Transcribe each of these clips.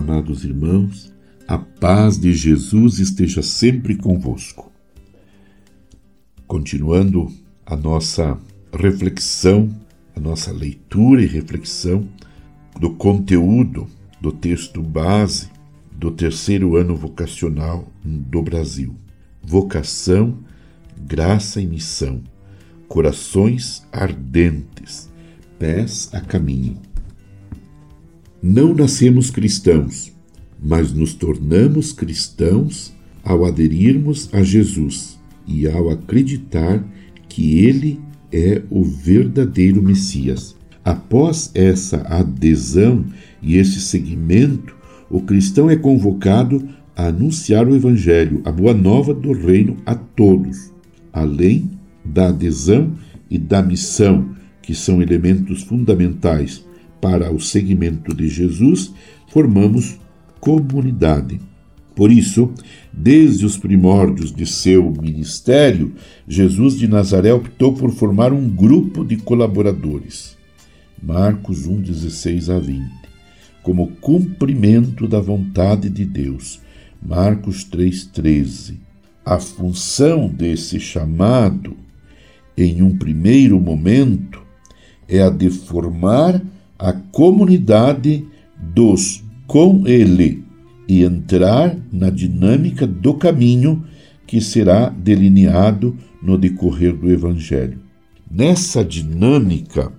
amados irmãos, a paz de Jesus esteja sempre convosco. Continuando a nossa reflexão, a nossa leitura e reflexão do conteúdo do texto base do terceiro ano vocacional do Brasil. Vocação, graça e missão. Corações ardentes, pés a caminho. Não nascemos cristãos, mas nos tornamos cristãos ao aderirmos a Jesus e ao acreditar que Ele é o verdadeiro Messias. Após essa adesão e esse seguimento, o cristão é convocado a anunciar o Evangelho, a boa nova do reino a todos, além da adesão e da missão, que são elementos fundamentais para o seguimento de Jesus, formamos comunidade. Por isso, desde os primórdios de seu ministério, Jesus de Nazaré optou por formar um grupo de colaboradores. Marcos 1, 16 a 20. Como cumprimento da vontade de Deus. Marcos 3,13. A função desse chamado, em um primeiro momento, é a de formar a comunidade dos com ele e entrar na dinâmica do caminho que será delineado no decorrer do Evangelho. Nessa dinâmica,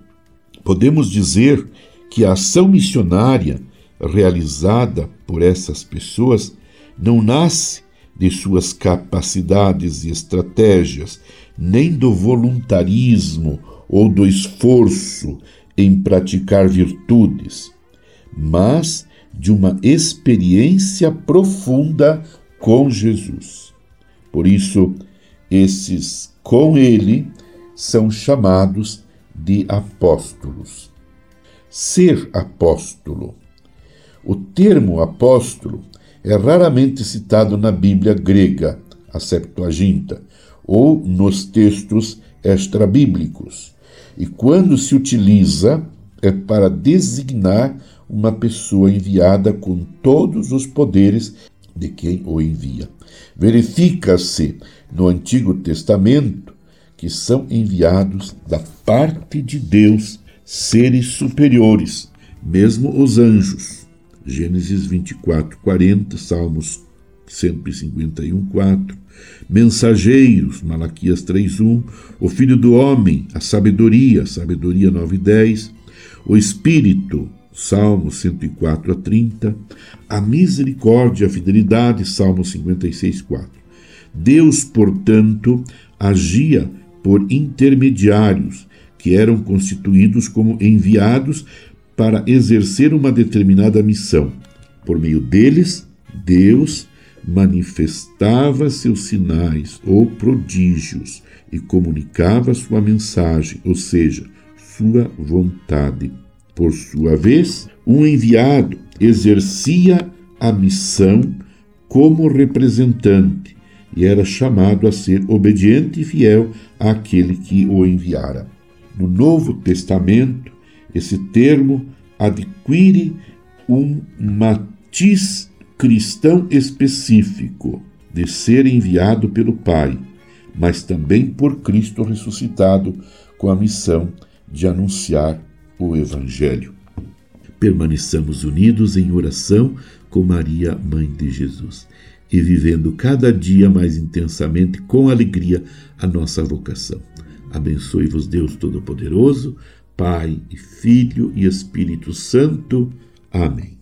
podemos dizer que a ação missionária realizada por essas pessoas não nasce de suas capacidades e estratégias, nem do voluntarismo ou do esforço em praticar virtudes, mas de uma experiência profunda com Jesus. Por isso, esses com ele são chamados de apóstolos. Ser apóstolo. O termo apóstolo é raramente citado na Bíblia grega, a Septuaginta, ou nos textos extrabíblicos. E quando se utiliza, é para designar uma pessoa enviada com todos os poderes de quem o envia. Verifica-se no Antigo Testamento que são enviados da parte de Deus seres superiores, mesmo os anjos. Gênesis 24, 40, Salmos 151, 4. Mensageiros, Malaquias 3.1, o Filho do Homem, a sabedoria, sabedoria 9.10, o Espírito, Salmo 104 a 30, a misericórdia a fidelidade, Salmo 56, 4. Deus, portanto, agia por intermediários que eram constituídos como enviados para exercer uma determinada missão. Por meio deles, Deus manifestava seus sinais ou prodígios e comunicava sua mensagem, ou seja, sua vontade. Por sua vez, um enviado exercia a missão como representante e era chamado a ser obediente e fiel àquele que o enviara. No Novo Testamento, esse termo adquire um matiz cristão específico de ser enviado pelo Pai, mas também por Cristo ressuscitado com a missão de anunciar o Evangelho. Permaneçamos unidos em oração com Maria, Mãe de Jesus, e vivendo cada dia mais intensamente com alegria a nossa vocação. Abençoe-vos, Deus Todo-Poderoso, Pai e Filho e Espírito Santo. Amém.